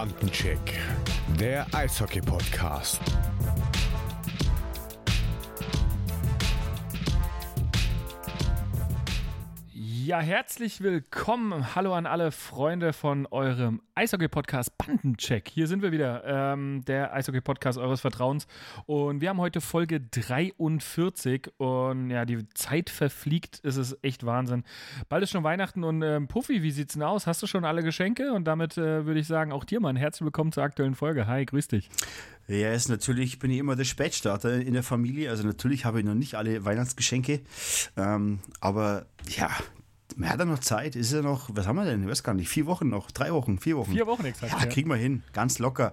Bandencheck, der Eishockey-Podcast. Ja, herzlich willkommen. Hallo an alle Freunde von eurem Eishockey-Podcast Bandencheck. Hier sind wir wieder, ähm, der Eishockey-Podcast eures Vertrauens. Und wir haben heute Folge 43. Und ja, die Zeit verfliegt. Es ist echt Wahnsinn. Bald ist schon Weihnachten. Und ähm, Puffy, wie sieht's denn aus? Hast du schon alle Geschenke? Und damit äh, würde ich sagen, auch dir mal ein herzlich willkommen zur aktuellen Folge. Hi, grüß dich. Ja, ist natürlich bin ich immer der Spätstarter in der Familie. Also natürlich habe ich noch nicht alle Weihnachtsgeschenke. Ähm, aber ja, man hat ja noch Zeit. Ist ja noch, was haben wir denn? Ich weiß gar nicht. Vier Wochen noch, drei Wochen, vier Wochen. Vier Wochen exakt. Ja, ja. kriegen wir hin. Ganz locker.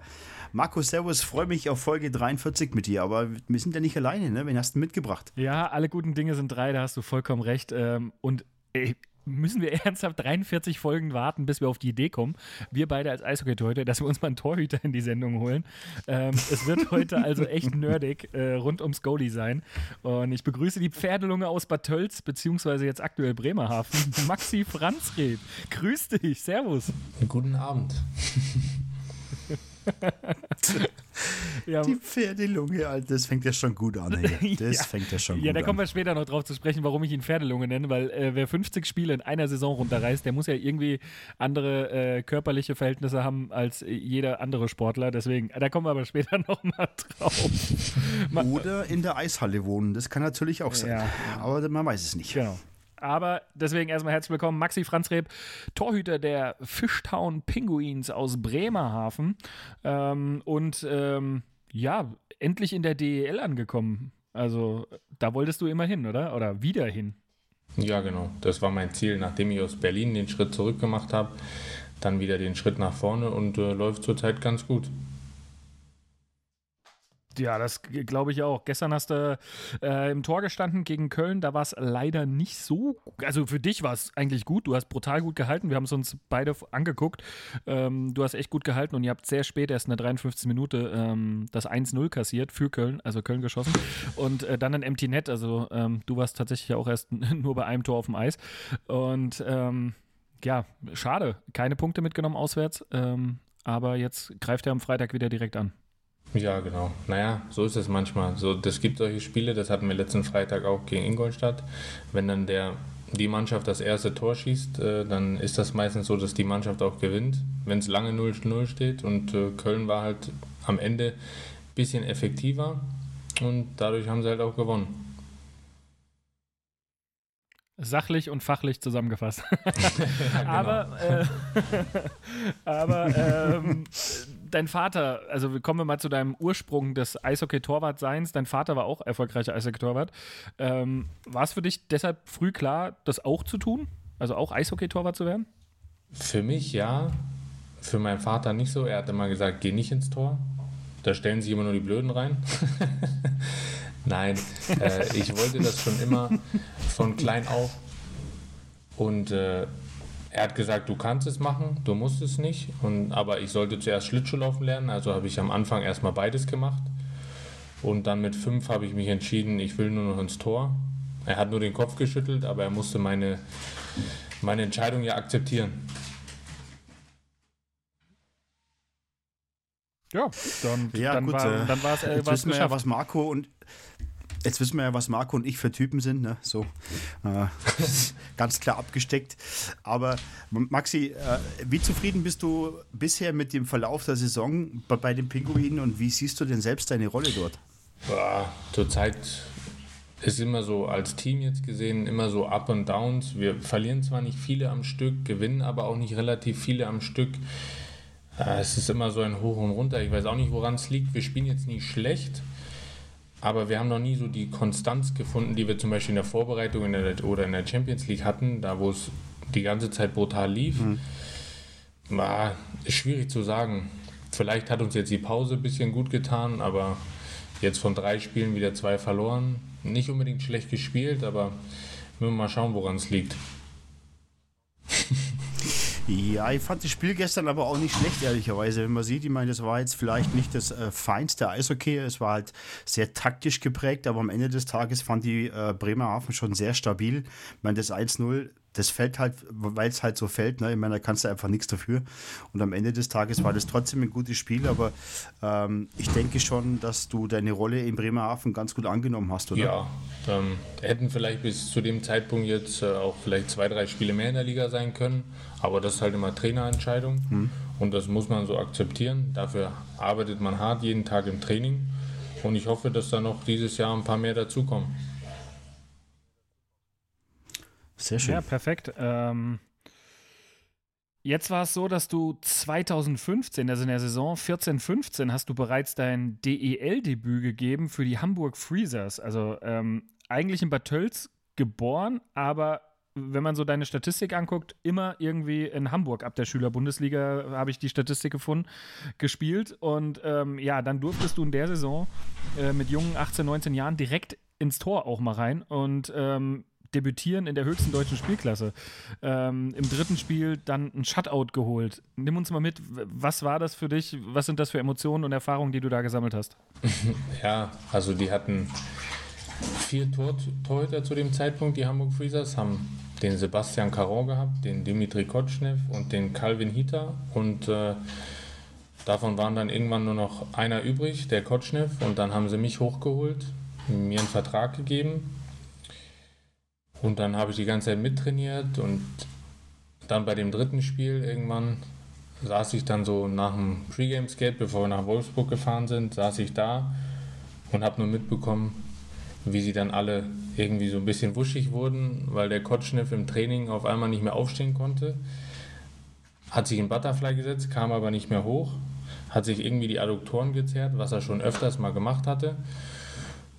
Marco, Servus, freue mich auf Folge 43 mit dir, aber wir sind ja nicht alleine, ne? Wen hast du mitgebracht? Ja, alle guten Dinge sind drei, da hast du vollkommen recht. Ähm, und ey, müssen wir ernsthaft 43 Folgen warten, bis wir auf die Idee kommen, wir beide als Eishockey-Torhüter, dass wir uns mal einen Torhüter in die Sendung holen. Ähm, es wird heute also echt nerdig äh, rund ums Goalie sein. Und ich begrüße die Pferdelunge aus Bad Tölz, beziehungsweise jetzt aktuell Bremerhaven, Maxi Franzreb. Grüß dich, servus. Guten Abend. ja. Die Pferdelunge, Alter, das fängt ja schon gut an. Hier. Das ja. fängt ja schon gut an. Ja, da kommen wir später noch drauf zu sprechen, warum ich ihn Pferdelunge nenne, weil äh, wer 50 Spiele in einer Saison runterreißt, der muss ja irgendwie andere äh, körperliche Verhältnisse haben als jeder andere Sportler. Deswegen, da kommen wir aber später noch mal drauf. Oder in der Eishalle wohnen, das kann natürlich auch sein. Ja. Aber man weiß es nicht. Genau. Aber deswegen erstmal herzlich willkommen, Maxi Franzreb, Torhüter der Fishtown Penguins aus Bremerhaven. Ähm, und ähm, ja, endlich in der DEL angekommen. Also da wolltest du immer hin, oder? Oder wieder hin? Ja, genau. Das war mein Ziel, nachdem ich aus Berlin den Schritt zurück gemacht habe, dann wieder den Schritt nach vorne und äh, läuft zurzeit ganz gut. Ja, das glaube ich auch. Gestern hast du äh, im Tor gestanden gegen Köln. Da war es leider nicht so. Also für dich war es eigentlich gut. Du hast brutal gut gehalten. Wir haben es uns beide angeguckt. Ähm, du hast echt gut gehalten und ihr habt sehr spät, erst in der 53. Minute, ähm, das 1-0 kassiert für Köln, also Köln geschossen. Und äh, dann ein Empty Net. Also ähm, du warst tatsächlich auch erst nur bei einem Tor auf dem Eis. Und ähm, ja, schade. Keine Punkte mitgenommen auswärts. Ähm, aber jetzt greift er am Freitag wieder direkt an. Ja, genau. Naja, so ist es manchmal. So, das gibt solche Spiele, das hatten wir letzten Freitag auch gegen Ingolstadt. Wenn dann der, die Mannschaft das erste Tor schießt, äh, dann ist das meistens so, dass die Mannschaft auch gewinnt. Wenn es lange 0-0 steht und äh, Köln war halt am Ende ein bisschen effektiver und dadurch haben sie halt auch gewonnen. Sachlich und fachlich zusammengefasst. genau. Aber, äh, aber ähm, dein Vater, also kommen wir mal zu deinem Ursprung des Eishockey-Torwart-Seins. Dein Vater war auch erfolgreicher Eishockey-Torwart. Ähm, war es für dich deshalb früh klar, das auch zu tun? Also auch Eishockey-Torwart zu werden? Für mich ja. Für meinen Vater nicht so. Er hat immer gesagt, geh nicht ins Tor. Da stellen sich immer nur die Blöden rein. Nein, äh, ich wollte das schon immer von klein auf. Und äh, er hat gesagt, du kannst es machen, du musst es nicht. Und, aber ich sollte zuerst Schlittschuhlaufen lernen, also habe ich am Anfang erstmal beides gemacht. Und dann mit fünf habe ich mich entschieden, ich will nur noch ins Tor. Er hat nur den Kopf geschüttelt, aber er musste meine, meine Entscheidung ja akzeptieren. Ja, dann, ja, dann, gut, war, äh, dann war es äh, wissen wir ja, was Marco und jetzt wissen wir ja, was Marco und ich für Typen sind, ne? So äh, ganz klar abgesteckt. Aber Maxi, äh, wie zufrieden bist du bisher mit dem Verlauf der Saison bei, bei den Pinguinen und wie siehst du denn selbst deine Rolle dort? Ja, zurzeit ist immer so als Team jetzt gesehen immer so Up und Downs. Wir verlieren zwar nicht viele am Stück, gewinnen aber auch nicht relativ viele am Stück. Äh, es ist immer so ein Hoch und Runter. Ich weiß auch nicht, woran es liegt. Wir spielen jetzt nicht schlecht, aber wir haben noch nie so die Konstanz gefunden, die wir zum Beispiel in der Vorbereitung in der, oder in der Champions League hatten, da wo es die ganze Zeit brutal lief. Mhm. War, schwierig zu sagen. Vielleicht hat uns jetzt die Pause ein bisschen gut getan, aber jetzt von drei Spielen wieder zwei verloren. Nicht unbedingt schlecht gespielt, aber müssen wir mal schauen, woran es liegt. Ja, ich fand das Spiel gestern aber auch nicht schlecht, ehrlicherweise. Wenn man sieht, ich meine, das war jetzt vielleicht nicht das äh, feinste Eishockey, es war halt sehr taktisch geprägt, aber am Ende des Tages fand die äh, Bremerhaven schon sehr stabil. Ich meine, das 1-0 das fällt halt, weil es halt so fällt. Ne? Ich meine, da kannst du einfach nichts dafür. Und am Ende des Tages war das trotzdem ein gutes Spiel, aber ähm, ich denke schon, dass du deine Rolle in Bremerhaven ganz gut angenommen hast, oder? Ja, ähm, hätten vielleicht bis zu dem Zeitpunkt jetzt äh, auch vielleicht zwei, drei Spiele mehr in der Liga sein können, aber das ist halt immer Trainerentscheidung hm. und das muss man so akzeptieren. Dafür arbeitet man hart jeden Tag im Training und ich hoffe, dass da noch dieses Jahr ein paar mehr dazukommen. Sehr schön. Ja, perfekt. Ähm, jetzt war es so, dass du 2015, also in der Saison 14-15, hast du bereits dein DEL-Debüt gegeben für die Hamburg Freezers. Also ähm, eigentlich in Bad Tölz geboren, aber wenn man so deine Statistik anguckt, immer irgendwie in Hamburg ab der Schülerbundesliga habe ich die Statistik gefunden, gespielt. Und ähm, ja, dann durftest du in der Saison äh, mit jungen 18, 19 Jahren direkt ins Tor auch mal rein. Und ähm, debütieren in der höchsten deutschen Spielklasse. Ähm, Im dritten Spiel dann ein Shutout geholt. Nimm uns mal mit, was war das für dich? Was sind das für Emotionen und Erfahrungen, die du da gesammelt hast? ja, also die hatten vier Tor Torhüter zu dem Zeitpunkt, die Hamburg Freezers, haben den Sebastian Caron gehabt, den Dimitri Kotschnev und den Calvin Hita und äh, davon waren dann irgendwann nur noch einer übrig, der Kotschnev und dann haben sie mich hochgeholt, mir einen Vertrag gegeben und dann habe ich die ganze Zeit mittrainiert und dann bei dem dritten Spiel irgendwann saß ich dann so nach dem Pre-Game-Skate, bevor wir nach Wolfsburg gefahren sind, saß ich da und habe nur mitbekommen, wie sie dann alle irgendwie so ein bisschen wuschig wurden, weil der Kotschneff im Training auf einmal nicht mehr aufstehen konnte. Hat sich in Butterfly gesetzt, kam aber nicht mehr hoch, hat sich irgendwie die Adduktoren gezerrt, was er schon öfters mal gemacht hatte.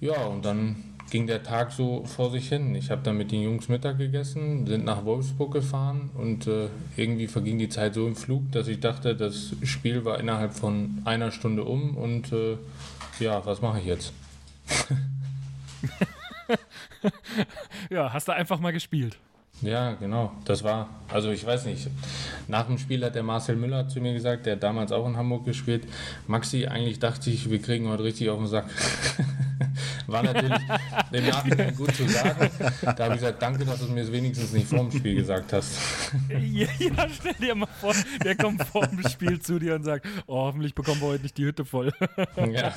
Ja, und dann ging der Tag so vor sich hin. Ich habe dann mit den Jungs Mittag gegessen, sind nach Wolfsburg gefahren und äh, irgendwie verging die Zeit so im Flug, dass ich dachte, das Spiel war innerhalb von einer Stunde um und äh, ja, was mache ich jetzt? ja, hast du einfach mal gespielt. Ja, genau. Das war, also ich weiß nicht. Nach dem Spiel hat der Marcel Müller zu mir gesagt, der hat damals auch in Hamburg gespielt. Maxi, eigentlich dachte ich, wir kriegen heute richtig auf den Sack. War natürlich im Nachhinein gut zu sagen. Da habe ich gesagt, danke, dass du es mir wenigstens nicht vor dem Spiel gesagt hast. ja, ja, stell dir mal vor, der kommt vor dem Spiel zu dir und sagt, oh, hoffentlich bekommen wir heute nicht die Hütte voll. ja.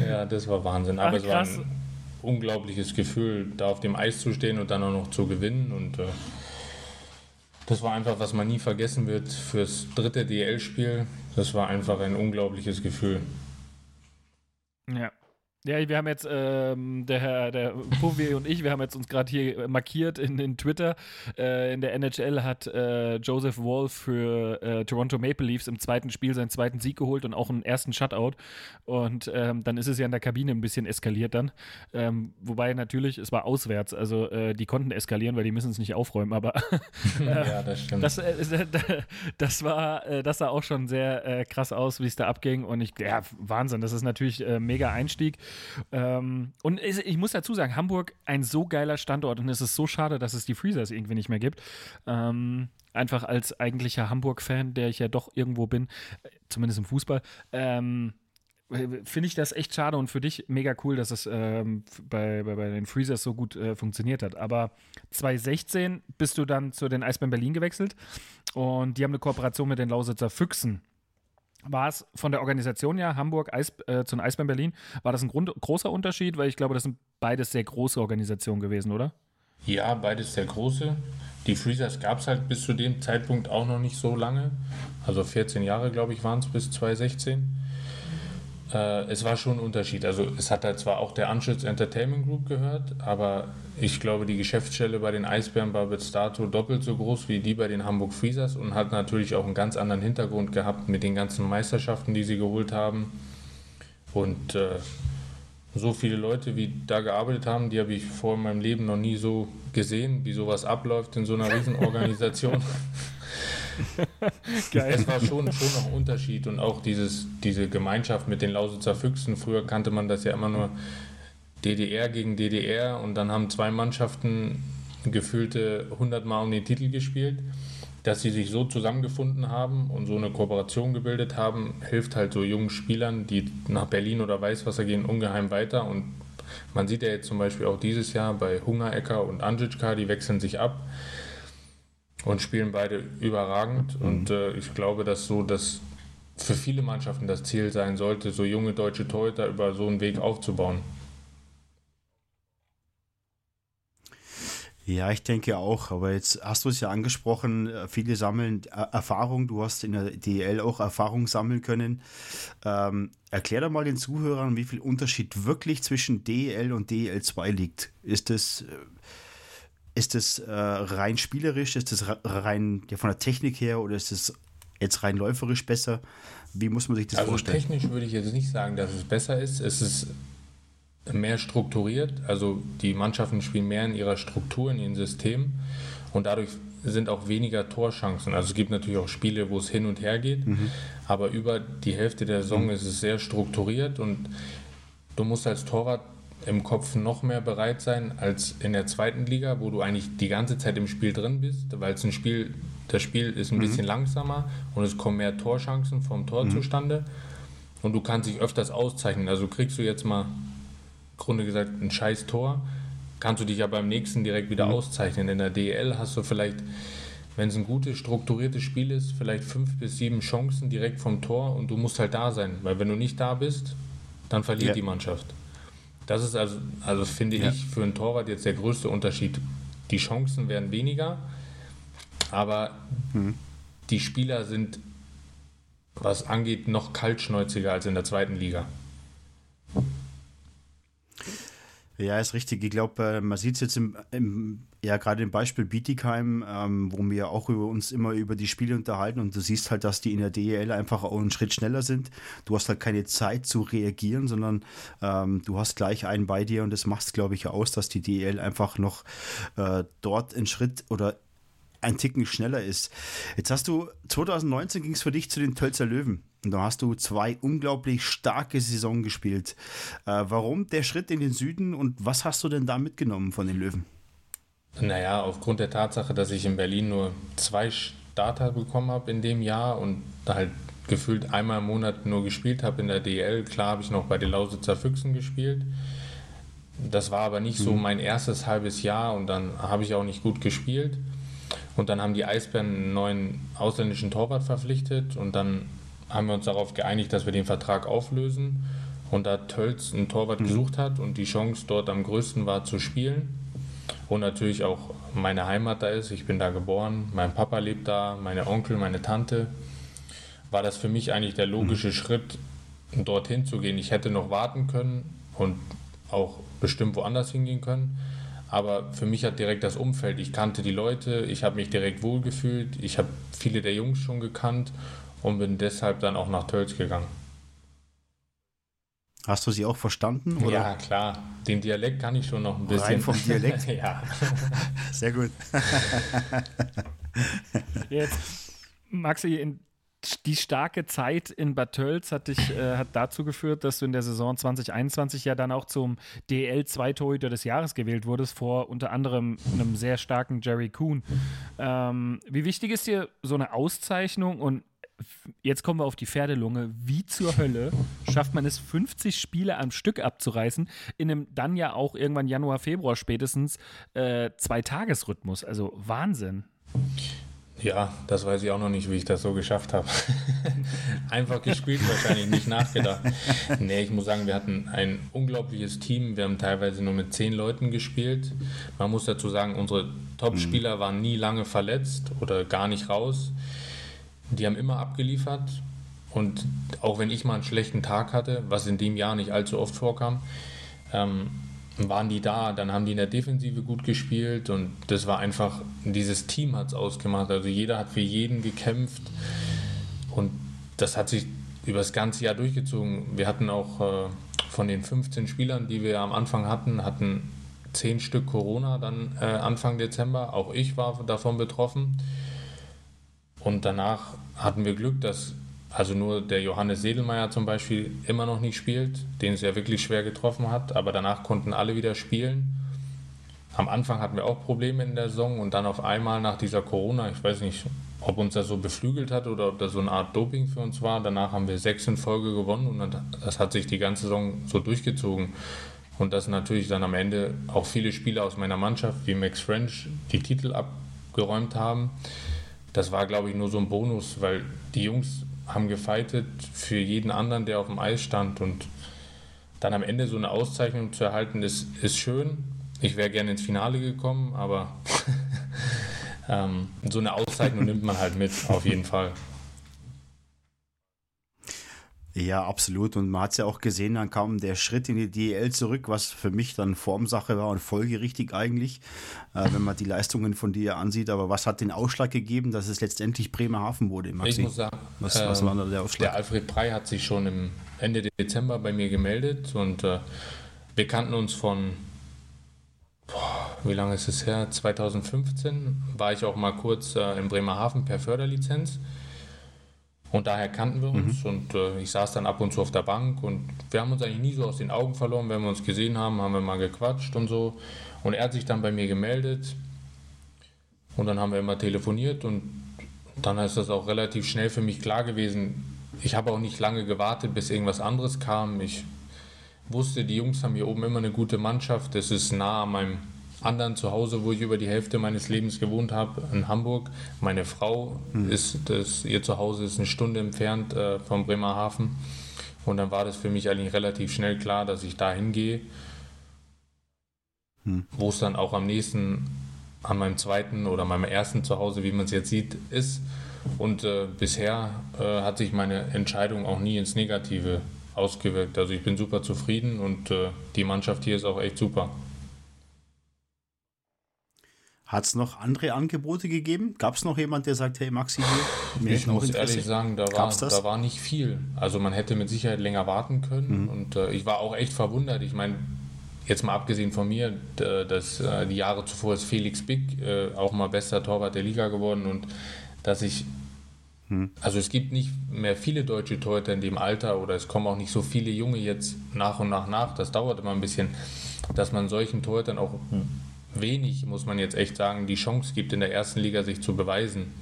ja, das war Wahnsinn. Aber Ach, es war ein unglaubliches Gefühl, da auf dem Eis zu stehen und dann auch noch zu gewinnen. Und äh, das war einfach, was man nie vergessen wird fürs dritte DL-Spiel. Das war einfach ein unglaubliches Gefühl. Ja. Ja, wir haben jetzt, ähm, der Herr, der Puvi und ich, wir haben jetzt uns gerade hier markiert in, in Twitter. Äh, in der NHL hat äh, Joseph Wolf für äh, Toronto Maple Leafs im zweiten Spiel seinen zweiten Sieg geholt und auch einen ersten Shutout. Und ähm, dann ist es ja in der Kabine ein bisschen eskaliert dann. Ähm, wobei natürlich, es war auswärts, also äh, die konnten eskalieren, weil die müssen es nicht aufräumen, aber ja, das stimmt. Das, äh, das war, äh, das sah auch schon sehr krass aus, wie es da abging. Und ich, ja, Wahnsinn, das ist natürlich mega Einstieg. Ähm, und ich muss dazu sagen, Hamburg ein so geiler Standort und es ist so schade, dass es die Freezers irgendwie nicht mehr gibt. Ähm, einfach als eigentlicher Hamburg-Fan, der ich ja doch irgendwo bin, zumindest im Fußball. Ähm, finde ich das echt schade und für dich mega cool, dass es ähm, bei, bei, bei, den Freezers so gut äh, funktioniert hat. Aber 2016 bist du dann zu den Eisbären Berlin gewechselt und die haben eine Kooperation mit den Lausitzer Füchsen war es von der Organisation ja, Hamburg Eis, äh, zu den Eisbären Berlin, war das ein Grund, großer Unterschied? Weil ich glaube, das sind beides sehr große Organisationen gewesen, oder? Ja, beides sehr große. Die Freezers gab es halt bis zu dem Zeitpunkt auch noch nicht so lange. Also 14 Jahre, glaube ich, waren es bis 2016. Äh, es war schon ein Unterschied. Also es hat halt zwar auch der Anschutz Entertainment Group gehört, aber ich glaube, die Geschäftsstelle bei den Eisbären war bis dato doppelt so groß wie die bei den Hamburg Freezers und hat natürlich auch einen ganz anderen Hintergrund gehabt mit den ganzen Meisterschaften, die sie geholt haben. Und äh, so viele Leute, wie da gearbeitet haben, die habe ich vor in meinem Leben noch nie so gesehen, wie sowas abläuft in so einer Riesenorganisation. Geil. Es war schon, schon noch ein Unterschied und auch dieses, diese Gemeinschaft mit den Lausitzer Füchsen. Früher kannte man das ja immer nur DDR gegen DDR und dann haben zwei Mannschaften gefühlte 100 Mal um den Titel gespielt. Dass sie sich so zusammengefunden haben und so eine Kooperation gebildet haben, hilft halt so jungen Spielern, die nach Berlin oder Weißwasser gehen, ungeheim weiter und Man sieht ja jetzt zum Beispiel auch dieses Jahr bei Hungerecker und Anjitschka, die wechseln sich ab und spielen beide überragend. Mhm. Und äh, ich glaube, dass so das für viele Mannschaften das Ziel sein sollte, so junge deutsche Torhüter über so einen Weg aufzubauen. Ja, ich denke auch. Aber jetzt hast du es ja angesprochen, äh, viele sammeln äh, Erfahrung. Du hast in der DL auch Erfahrung sammeln können. Ähm, erklär doch mal den Zuhörern, wie viel Unterschied wirklich zwischen DL und DL2 liegt. Ist das, äh, ist das äh, rein spielerisch? Ist das rein ja, von der Technik her oder ist es jetzt rein läuferisch besser? Wie muss man sich das also vorstellen? Technisch würde ich jetzt nicht sagen, dass es besser ist. Es ist mehr strukturiert. Also die Mannschaften spielen mehr in ihrer Struktur, in ihrem System und dadurch sind auch weniger Torchancen. Also es gibt natürlich auch Spiele, wo es hin und her geht, mhm. aber über die Hälfte der Saison mhm. ist es sehr strukturiert und du musst als Torwart im Kopf noch mehr bereit sein als in der zweiten Liga, wo du eigentlich die ganze Zeit im Spiel drin bist, weil es ein Spiel, das Spiel ist ein mhm. bisschen langsamer und es kommen mehr Torchancen vom Tor mhm. zustande und du kannst dich öfters auszeichnen. Also kriegst du jetzt mal Grunde gesagt ein scheiß Tor, kannst du dich ja beim nächsten direkt wieder mhm. auszeichnen. In der DL hast du vielleicht, wenn es ein gutes, strukturiertes Spiel ist, vielleicht fünf bis sieben Chancen direkt vom Tor und du musst halt da sein, weil wenn du nicht da bist, dann verliert ja. die Mannschaft. Das ist also, also finde ja. ich, für einen Torwart jetzt der größte Unterschied. Die Chancen werden weniger, aber mhm. die Spieler sind, was angeht, noch kaltschnäuziger als in der zweiten Liga. Ja, ist richtig. Ich glaube, äh, man sieht es jetzt im, im, ja gerade im Beispiel Bietigheim, ähm, wo wir auch über uns immer über die Spiele unterhalten und du siehst halt, dass die in der DEL einfach auch einen Schritt schneller sind. Du hast halt keine Zeit zu reagieren, sondern ähm, du hast gleich einen bei dir und das macht glaube ich, aus, dass die DEL einfach noch äh, dort einen Schritt oder ein Ticken schneller ist. Jetzt hast du, 2019 ging es für dich zu den Tölzer Löwen. Und da hast du zwei unglaublich starke Saison gespielt. Äh, warum der Schritt in den Süden und was hast du denn da mitgenommen von den Löwen? Naja, aufgrund der Tatsache, dass ich in Berlin nur zwei Starter bekommen habe in dem Jahr und halt gefühlt einmal im Monat nur gespielt habe in der DL. Klar habe ich noch bei den Lausitzer Füchsen gespielt. Das war aber nicht so mhm. mein erstes halbes Jahr und dann habe ich auch nicht gut gespielt. Und dann haben die Eisbären einen neuen ausländischen Torwart verpflichtet und dann haben wir uns darauf geeinigt, dass wir den Vertrag auflösen. Und da Tölz einen Torwart mhm. gesucht hat und die Chance dort am größten war zu spielen und natürlich auch meine Heimat da ist, ich bin da geboren, mein Papa lebt da, meine Onkel, meine Tante, war das für mich eigentlich der logische mhm. Schritt, dorthin zu gehen. Ich hätte noch warten können und auch bestimmt woanders hingehen können. Aber für mich hat direkt das Umfeld, ich kannte die Leute, ich habe mich direkt wohlgefühlt, ich habe viele der Jungs schon gekannt und bin deshalb dann auch nach Tölz gegangen. Hast du sie auch verstanden? Oder? Ja, klar. Den Dialekt kann ich schon noch ein bisschen. Rein vom Dialekt? ja. Sehr gut. Jetzt, Maxi, in die starke Zeit in Bad Tölz hat, dich, äh, hat dazu geführt, dass du in der Saison 2021 ja dann auch zum DL2-Torhüter des Jahres gewählt wurdest, vor unter anderem einem sehr starken Jerry Kuhn. Ähm, wie wichtig ist dir so eine Auszeichnung und jetzt kommen wir auf die Pferdelunge. Wie zur Hölle schafft man es, 50 Spiele am Stück abzureißen, in einem dann ja auch irgendwann Januar, Februar spätestens äh, Zwei-Tages-Rhythmus? Also Wahnsinn. Ja, das weiß ich auch noch nicht, wie ich das so geschafft habe. Einfach gespielt, wahrscheinlich nicht nachgedacht. Nee, ich muss sagen, wir hatten ein unglaubliches Team. Wir haben teilweise nur mit zehn Leuten gespielt. Man muss dazu sagen, unsere Top-Spieler waren nie lange verletzt oder gar nicht raus. Die haben immer abgeliefert. Und auch wenn ich mal einen schlechten Tag hatte, was in dem Jahr nicht allzu oft vorkam, ähm, waren die da, dann haben die in der Defensive gut gespielt und das war einfach, dieses Team hat es ausgemacht. Also jeder hat für jeden gekämpft und das hat sich über das ganze Jahr durchgezogen. Wir hatten auch äh, von den 15 Spielern, die wir am Anfang hatten, hatten 10 Stück Corona dann äh, Anfang Dezember. Auch ich war davon betroffen. Und danach hatten wir Glück, dass also nur der Johannes Sedelmeier zum Beispiel immer noch nicht spielt, den es ja wirklich schwer getroffen hat, aber danach konnten alle wieder spielen. Am Anfang hatten wir auch Probleme in der Saison und dann auf einmal nach dieser Corona, ich weiß nicht, ob uns das so beflügelt hat oder ob das so eine Art Doping für uns war. Danach haben wir sechs in Folge gewonnen und das hat sich die ganze Saison so durchgezogen. Und dass natürlich dann am Ende auch viele Spieler aus meiner Mannschaft, wie Max French, die Titel abgeräumt haben. Das war, glaube ich, nur so ein Bonus, weil die Jungs haben gefeitet für jeden anderen, der auf dem Eis stand. Und dann am Ende so eine Auszeichnung zu erhalten, ist, ist schön. Ich wäre gerne ins Finale gekommen, aber ähm, so eine Auszeichnung nimmt man halt mit, auf jeden Fall. Ja, absolut. Und man hat es ja auch gesehen, dann kam der Schritt in die DEL zurück, was für mich dann Formsache war und folgerichtig eigentlich, äh, wenn man die Leistungen von dir ansieht. Aber was hat den Ausschlag gegeben, dass es letztendlich Bremerhaven wurde? Maxi? Ich muss sagen, was, was ähm, war da der Ausschlag? Der Alfred Prey hat sich schon im Ende Dezember bei mir gemeldet und äh, wir kannten uns von, boah, wie lange ist es her? 2015 war ich auch mal kurz äh, in Bremerhaven per Förderlizenz. Und daher kannten wir uns mhm. und äh, ich saß dann ab und zu auf der Bank und wir haben uns eigentlich nie so aus den Augen verloren. Wenn wir uns gesehen haben, haben wir mal gequatscht und so. Und er hat sich dann bei mir gemeldet und dann haben wir immer telefoniert und dann ist das auch relativ schnell für mich klar gewesen. Ich habe auch nicht lange gewartet, bis irgendwas anderes kam. Ich wusste, die Jungs haben hier oben immer eine gute Mannschaft. Es ist nah an meinem anderen zu Hause, wo ich über die Hälfte meines Lebens gewohnt habe, in Hamburg. Meine Frau mhm. ist, das, ihr Zuhause ist eine Stunde entfernt äh, vom Bremerhaven. Und dann war das für mich eigentlich relativ schnell klar, dass ich da hingehe. Mhm. Wo es dann auch am nächsten an meinem zweiten oder meinem ersten Zuhause, wie man es jetzt sieht, ist. Und äh, bisher äh, hat sich meine Entscheidung auch nie ins Negative ausgewirkt. Also ich bin super zufrieden und äh, die Mannschaft hier ist auch echt super. Hat es noch andere Angebote gegeben? Gab es noch jemand, der sagt, hey Maxi, hier, ich muss ehrlich sagen, da war, da war nicht viel. Also man hätte mit Sicherheit länger warten können mhm. und äh, ich war auch echt verwundert. Ich meine, jetzt mal abgesehen von mir, dass äh, die Jahre zuvor ist Felix Big äh, auch mal bester Torwart der Liga geworden und dass ich mhm. also es gibt nicht mehr viele deutsche Torhüter in dem Alter oder es kommen auch nicht so viele Junge jetzt nach und nach nach. Das dauert immer ein bisschen, dass man solchen Torhütern auch wenig, muss man jetzt echt sagen, die Chance gibt, in der ersten Liga sich zu beweisen.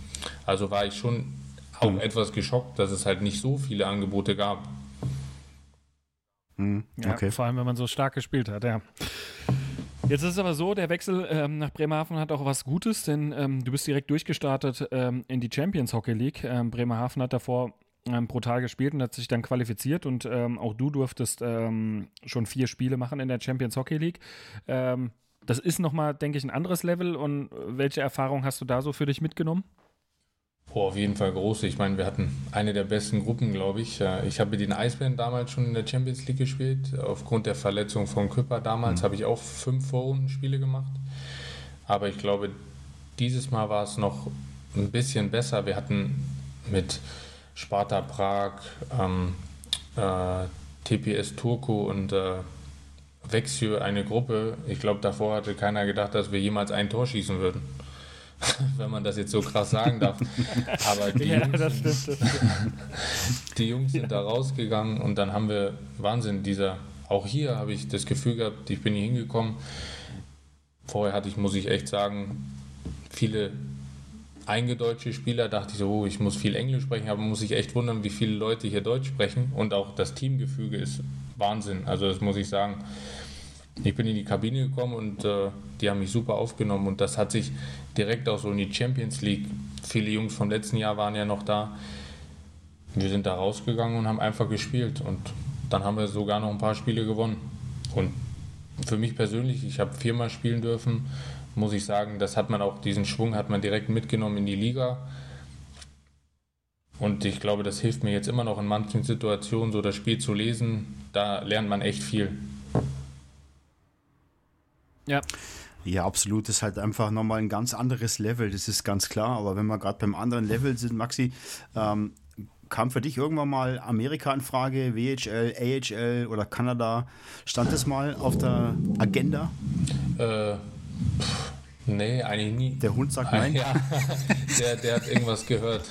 Also war ich schon auch mhm. etwas geschockt, dass es halt nicht so viele Angebote gab. Mhm. Okay. Ja, vor allem, wenn man so stark gespielt hat, ja. Jetzt ist es aber so, der Wechsel ähm, nach Bremerhaven hat auch was Gutes, denn ähm, du bist direkt durchgestartet ähm, in die Champions Hockey League. Ähm, Bremerhaven hat davor ähm, brutal gespielt und hat sich dann qualifiziert und ähm, auch du durftest schon vier Spiele machen in der Champions Hockey League das ist nochmal, denke ich, ein anderes Level. Und welche Erfahrung hast du da so für dich mitgenommen? Boah, auf jeden Fall große. Ich meine, wir hatten eine der besten Gruppen, glaube ich. Ich habe mit den Eisbären damals schon in der Champions League gespielt. Aufgrund der Verletzung von Küpper damals mhm. habe ich auch fünf Vorrundenspiele gemacht. Aber ich glaube, dieses Mal war es noch ein bisschen besser. Wir hatten mit Sparta Prag, ähm, äh, TPS Turku und äh, Vexio eine Gruppe. Ich glaube, davor hatte keiner gedacht, dass wir jemals ein Tor schießen würden. Wenn man das jetzt so krass sagen darf. Aber die, ja, Jungs, das stimmt, das stimmt. die Jungs sind ja. da rausgegangen und dann haben wir Wahnsinn, dieser, auch hier habe ich das Gefühl gehabt, ich bin hier hingekommen. Vorher hatte ich, muss ich echt sagen, viele eingedeutsche Spieler, dachte ich so, oh, ich muss viel Englisch sprechen, aber muss sich echt wundern, wie viele Leute hier Deutsch sprechen und auch das Teamgefüge ist Wahnsinn. Also das muss ich sagen. Ich bin in die Kabine gekommen und äh, die haben mich super aufgenommen und das hat sich direkt auch so in die Champions League. Viele Jungs vom letzten Jahr waren ja noch da. Wir sind da rausgegangen und haben einfach gespielt und dann haben wir sogar noch ein paar Spiele gewonnen. Und für mich persönlich, ich habe viermal spielen dürfen, muss ich sagen, das hat man auch, diesen Schwung hat man direkt mitgenommen in die Liga. Und ich glaube, das hilft mir jetzt immer noch in manchen Situationen, so das Spiel zu lesen. Da lernt man echt viel. Ja. Ja, absolut. Das ist halt einfach nochmal ein ganz anderes Level, das ist ganz klar. Aber wenn wir gerade beim anderen Level sind, Maxi, ähm, kam für dich irgendwann mal Amerika in Frage, WHL, AHL oder Kanada? Stand das mal auf der Agenda? Äh, pff, nee, eigentlich nie. Der Hund sagt nein. Ja, der, der hat irgendwas gehört.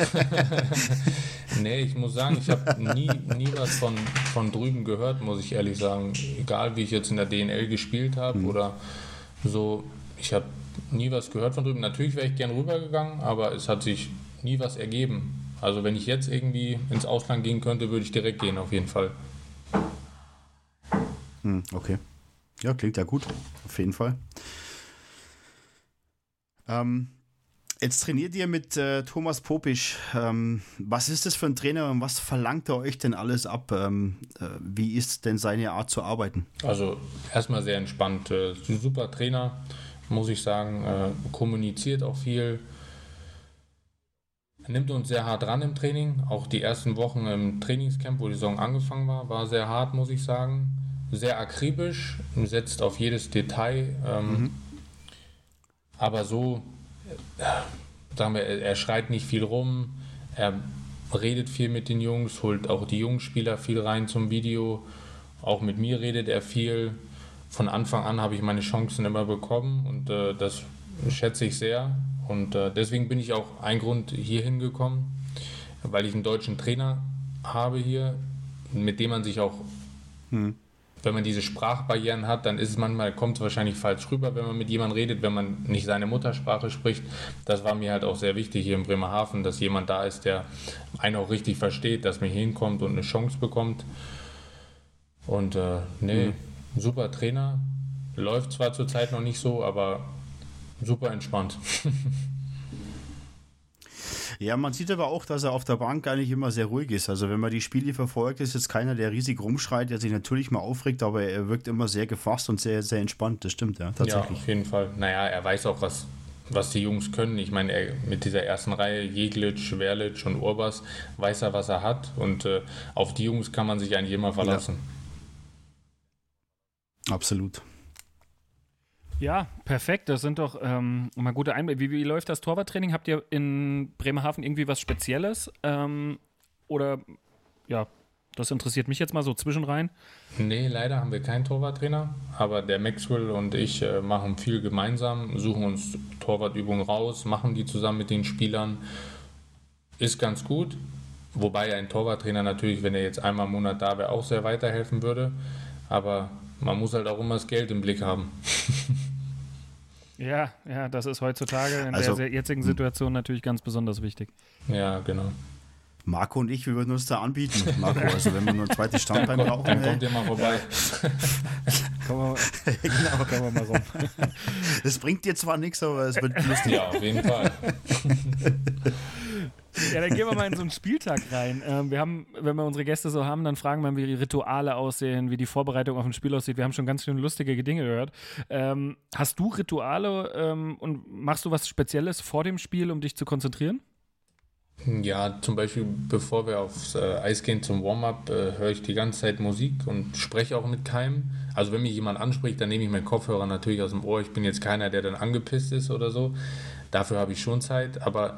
nee, ich muss sagen, ich habe nie, nie was von, von drüben gehört, muss ich ehrlich sagen. Egal, wie ich jetzt in der DNL gespielt habe mhm. oder so, ich habe nie was gehört von drüben. Natürlich wäre ich gern rübergegangen, aber es hat sich nie was ergeben. Also wenn ich jetzt irgendwie ins Ausland gehen könnte, würde ich direkt gehen, auf jeden Fall. Hm, okay. Ja, klingt ja gut, auf jeden Fall. Ähm, jetzt trainiert ihr mit äh, Thomas Popisch. Ähm, was ist das für ein Trainer und was verlangt er euch denn alles ab? Ähm, äh, wie ist denn seine Art zu arbeiten? Also erstmal sehr entspannt. Äh, super Trainer, muss ich sagen. Äh, kommuniziert auch viel. Er nimmt uns sehr hart ran im Training. Auch die ersten Wochen im Trainingscamp, wo die Saison angefangen war, war sehr hart, muss ich sagen. Sehr akribisch, setzt auf jedes Detail. Ähm, mhm aber so, sagen wir, er, schreit nicht viel rum, er redet viel mit den Jungs, holt auch die jungen Spieler viel rein zum Video. Auch mit mir redet er viel. Von Anfang an habe ich meine Chancen immer bekommen und äh, das schätze ich sehr. Und äh, deswegen bin ich auch ein Grund hier hingekommen, weil ich einen deutschen Trainer habe hier, mit dem man sich auch hm wenn man diese Sprachbarrieren hat, dann ist es manchmal, kommt es wahrscheinlich falsch rüber, wenn man mit jemandem redet, wenn man nicht seine Muttersprache spricht. Das war mir halt auch sehr wichtig hier in Bremerhaven, dass jemand da ist, der einen auch richtig versteht, dass man hinkommt und eine Chance bekommt. Und äh, nee, mhm. super Trainer. Läuft zwar zurzeit noch nicht so, aber super entspannt. Ja, man sieht aber auch, dass er auf der Bank eigentlich immer sehr ruhig ist. Also wenn man die Spiele verfolgt, ist jetzt keiner, der riesig rumschreit, der sich natürlich mal aufregt, aber er wirkt immer sehr gefasst und sehr, sehr entspannt. Das stimmt, ja, tatsächlich. Ja, auf jeden Fall. Naja, er weiß auch, was, was die Jungs können. Ich meine, er, mit dieser ersten Reihe, Jeglitsch, Werlitsch und Urbas, weiß er, was er hat. Und äh, auf die Jungs kann man sich eigentlich immer verlassen. Ja. Absolut. Ja, perfekt. Das sind doch ähm, mal gute Einblicke. Wie, wie, läuft das Torwarttraining? Habt ihr in Bremerhaven irgendwie was Spezielles? Ähm, oder ja, das interessiert mich jetzt mal so zwischenrein. Nee, leider haben wir keinen Torwarttrainer, aber der Maxwell und ich äh, machen viel gemeinsam, suchen uns Torwartübungen raus, machen die zusammen mit den Spielern. Ist ganz gut, wobei ein Torwarttrainer natürlich, wenn er jetzt einmal im Monat da wäre, auch sehr weiterhelfen würde. Aber man muss halt auch immer das Geld im Blick haben. Ja, ja, das ist heutzutage in also, der jetzigen Situation natürlich ganz besonders wichtig. Ja, genau. Marco und ich, wir würden uns da anbieten, Marco. Also wenn wir nur ein zweites Standbein brauchen. Dann kommt ihr mal vorbei. kommen, wir, genau. kommen wir mal rum. Das bringt dir zwar nichts, aber es wird lustig. Ja, auf jeden Fall. Ja, dann gehen wir mal in so einen Spieltag rein. Ähm, wir haben, wenn wir unsere Gäste so haben, dann fragen wir, wie die Rituale aussehen, wie die Vorbereitung auf ein Spiel aussieht. Wir haben schon ganz schön lustige Dinge gehört. Ähm, hast du Rituale ähm, und machst du was Spezielles vor dem Spiel, um dich zu konzentrieren? Ja, zum Beispiel, bevor wir aufs äh, Eis gehen zum Warm-up, äh, höre ich die ganze Zeit Musik und spreche auch mit keinem. Also wenn mich jemand anspricht, dann nehme ich meinen Kopfhörer natürlich aus dem Ohr. Ich bin jetzt keiner, der dann angepisst ist oder so. Dafür habe ich schon Zeit, aber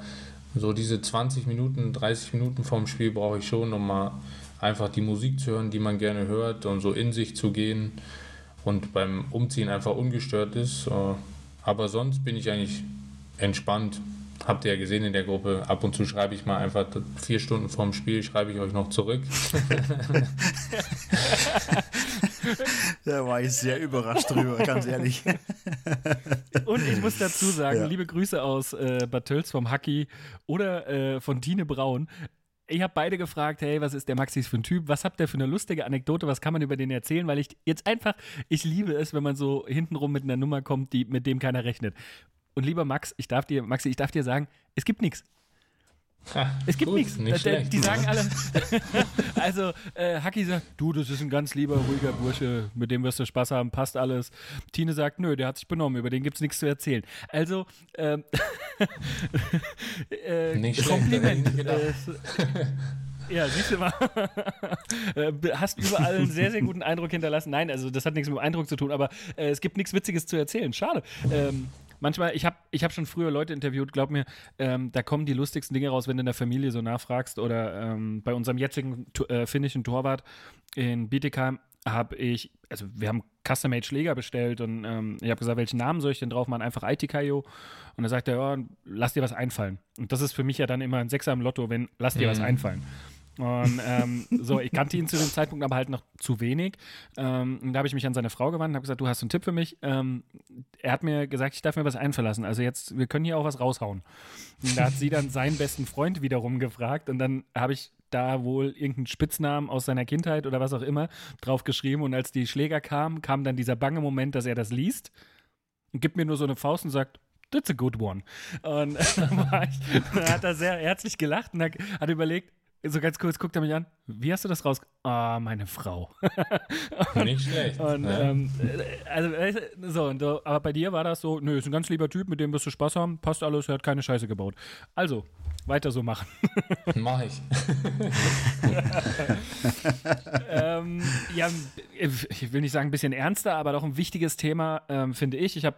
so diese 20 Minuten, 30 Minuten vorm Spiel brauche ich schon, um mal einfach die Musik zu hören, die man gerne hört und so in sich zu gehen und beim Umziehen einfach ungestört ist. Äh, aber sonst bin ich eigentlich entspannt. Habt ihr ja gesehen in der Gruppe, ab und zu schreibe ich mal einfach vier Stunden vorm Spiel, schreibe ich euch noch zurück. da war ich sehr überrascht drüber, ganz ehrlich. Und ich muss dazu sagen, ja. liebe Grüße aus äh, Bad Tölz vom Hacky oder äh, von Tine Braun. Ich habe beide gefragt, hey, was ist der Maxis für ein Typ? Was habt ihr für eine lustige Anekdote? Was kann man über den erzählen? Weil ich jetzt einfach, ich liebe es, wenn man so hintenrum mit einer Nummer kommt, die, mit dem keiner rechnet. Und lieber Max, ich darf dir, Maxi, ich darf dir sagen, es gibt nichts. es gibt nichts. Die sagen alle. also, äh, Haki sagt, du, das ist ein ganz lieber, ruhiger Bursche, mit dem wirst du Spaß haben, passt alles. Tine sagt, nö, der hat sich benommen, über den gibt es nichts zu erzählen. Also, ähm, äh, nicht Kompliment. Ja, siehst du mal. Äh, hast überall einen sehr, sehr guten Eindruck hinterlassen. Nein, also das hat nichts mit dem Eindruck zu tun, aber äh, es gibt nichts Witziges zu erzählen. Schade. Ähm, manchmal, ich habe ich hab schon früher Leute interviewt, glaub mir, ähm, da kommen die lustigsten Dinge raus, wenn du in der Familie so nachfragst. Oder ähm, bei unserem jetzigen äh, finnischen Torwart in Bietigheim habe ich, also wir haben Custom-Made Schläger bestellt und ähm, ich habe gesagt, welchen Namen soll ich denn drauf machen? Einfach ITKO. Und er sagt er, ja, lass dir was einfallen. Und das ist für mich ja dann immer ein Sechser im Lotto, wenn lass dir mhm. was einfallen. Und ähm, so, ich kannte ihn zu dem Zeitpunkt aber halt noch zu wenig. Ähm, und da habe ich mich an seine Frau gewandt und habe gesagt, du hast einen Tipp für mich. Ähm, er hat mir gesagt, ich darf mir was einverlassen. Also jetzt, wir können hier auch was raushauen. Und da hat sie dann seinen besten Freund wiederum gefragt und dann habe ich da wohl irgendeinen Spitznamen aus seiner Kindheit oder was auch immer drauf geschrieben. Und als die Schläger kamen, kam dann dieser bange Moment, dass er das liest und gibt mir nur so eine Faust und sagt, That's a good one. Und dann, ich, dann hat er sehr herzlich gelacht und hat überlegt, so ganz kurz guckt er mich an. Wie hast du das raus? Ah, meine Frau. und, Nicht schlecht. Und, ne? ähm, also, so, und, aber bei dir war das so, nö, ist ein ganz lieber Typ, mit dem wirst du Spaß haben, passt alles, er hat keine Scheiße gebaut. Also, weiter so machen. Mach ich. ähm, ja, ich will nicht sagen ein bisschen ernster, aber doch ein wichtiges Thema, ähm, finde ich. Ich habe,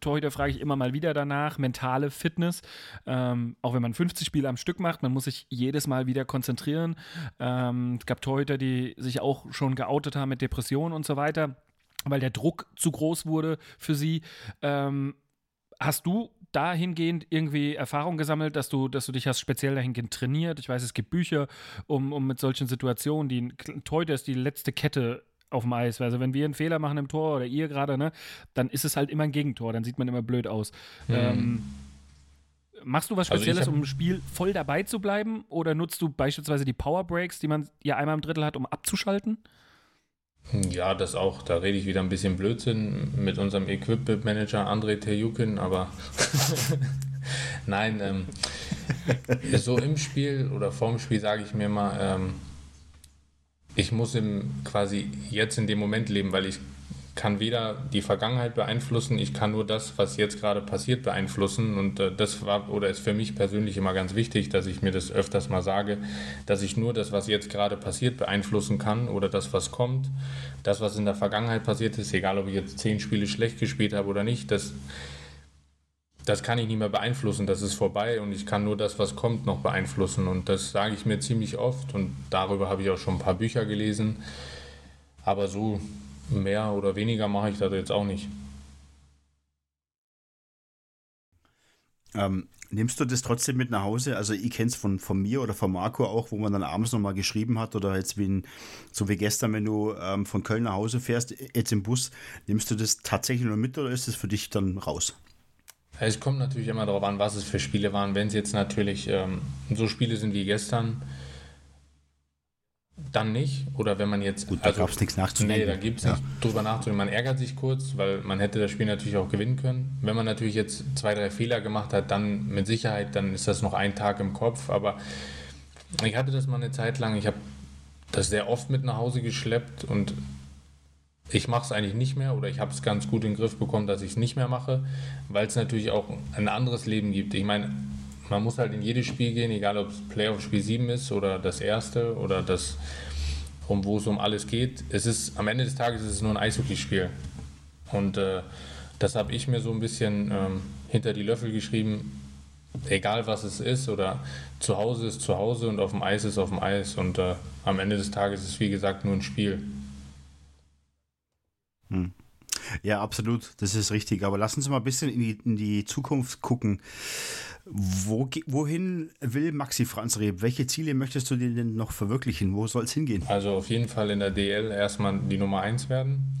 Torhüter frage ich immer mal wieder danach, mentale Fitness. Ähm, auch wenn man 50 Spiele am Stück macht, man muss sich jedes Mal wieder konzentrieren. Ähm, es gab Torhüter, die sich auch schon geoutet haben mit Depressionen und so weiter weil der Druck zu groß wurde für sie. Ähm, hast du dahingehend irgendwie Erfahrung gesammelt, dass du, dass du dich hast speziell dahingehend trainiert? Ich weiß, es gibt Bücher, um, um mit solchen Situationen, die heute ist die letzte Kette auf dem Eis. Also wenn wir einen Fehler machen im Tor oder ihr gerade, ne, dann ist es halt immer ein Gegentor, dann sieht man immer blöd aus. Mhm. Ähm, machst du was also Spezielles, also um im Spiel voll dabei zu bleiben? Oder nutzt du beispielsweise die Power Breaks, die man ja einmal im Drittel hat, um abzuschalten? Ja, das auch. Da rede ich wieder ein bisschen Blödsinn mit unserem Equipment Manager André Terjukin, aber nein, ähm, so im Spiel oder vorm Spiel sage ich mir mal, ähm, ich muss im quasi jetzt in dem Moment leben, weil ich kann weder die Vergangenheit beeinflussen, ich kann nur das, was jetzt gerade passiert, beeinflussen. Und äh, das war oder ist für mich persönlich immer ganz wichtig, dass ich mir das öfters mal sage, dass ich nur das, was jetzt gerade passiert, beeinflussen kann oder das, was kommt. Das, was in der Vergangenheit passiert ist, egal ob ich jetzt zehn Spiele schlecht gespielt habe oder nicht, das, das kann ich nicht mehr beeinflussen. Das ist vorbei und ich kann nur das, was kommt, noch beeinflussen. Und das sage ich mir ziemlich oft und darüber habe ich auch schon ein paar Bücher gelesen. Aber so mehr oder weniger mache ich das jetzt auch nicht. Ähm, nimmst du das trotzdem mit nach Hause? Also ich kenne es von, von mir oder von Marco auch, wo man dann abends nochmal geschrieben hat oder jetzt wie in, so wie gestern, wenn du ähm, von Köln nach Hause fährst, jetzt im Bus, nimmst du das tatsächlich nur mit oder ist es für dich dann raus? Es kommt natürlich immer darauf an, was es für Spiele waren. Wenn es jetzt natürlich ähm, so Spiele sind wie gestern, dann nicht. Oder wenn man jetzt. Gut, da also, gab es nichts nachzudenken. Nee, da gibt es ja. nicht drüber nachzudenken. Man ärgert sich kurz, weil man hätte das Spiel natürlich auch gewinnen können. Wenn man natürlich jetzt zwei, drei Fehler gemacht hat, dann mit Sicherheit, dann ist das noch ein Tag im Kopf. Aber ich hatte das mal eine Zeit lang. Ich habe das sehr oft mit nach Hause geschleppt und ich mache es eigentlich nicht mehr oder ich habe es ganz gut in den Griff bekommen, dass ich es nicht mehr mache, weil es natürlich auch ein anderes Leben gibt. Ich meine, man muss halt in jedes Spiel gehen, egal ob es Playoff Spiel 7 ist oder das erste oder das, um wo es um alles geht. Es ist am Ende des Tages ist es nur ein Eishockeyspiel. Und äh, das habe ich mir so ein bisschen ähm, hinter die Löffel geschrieben. Egal was es ist oder zu Hause ist zu Hause und auf dem Eis ist auf dem Eis. Und äh, am Ende des Tages ist es wie gesagt nur ein Spiel. Hm. Ja, absolut, das ist richtig. Aber lassen Sie mal ein bisschen in die, in die Zukunft gucken. Wo, wohin will Maxi Franz Reb? Welche Ziele möchtest du dir denn noch verwirklichen? Wo soll es hingehen? Also auf jeden Fall in der DL erstmal die Nummer 1 werden,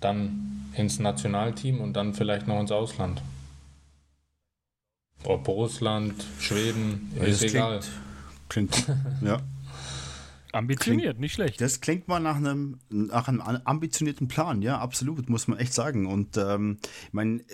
dann ins Nationalteam und dann vielleicht noch ins Ausland. Ob Russland, Schweden, ist egal. Klingt, klingt ja. Ambitioniert, klingt, nicht schlecht. Das klingt mal nach einem, nach einem ambitionierten Plan, ja, absolut, muss man echt sagen. Und ähm, ich meine, äh,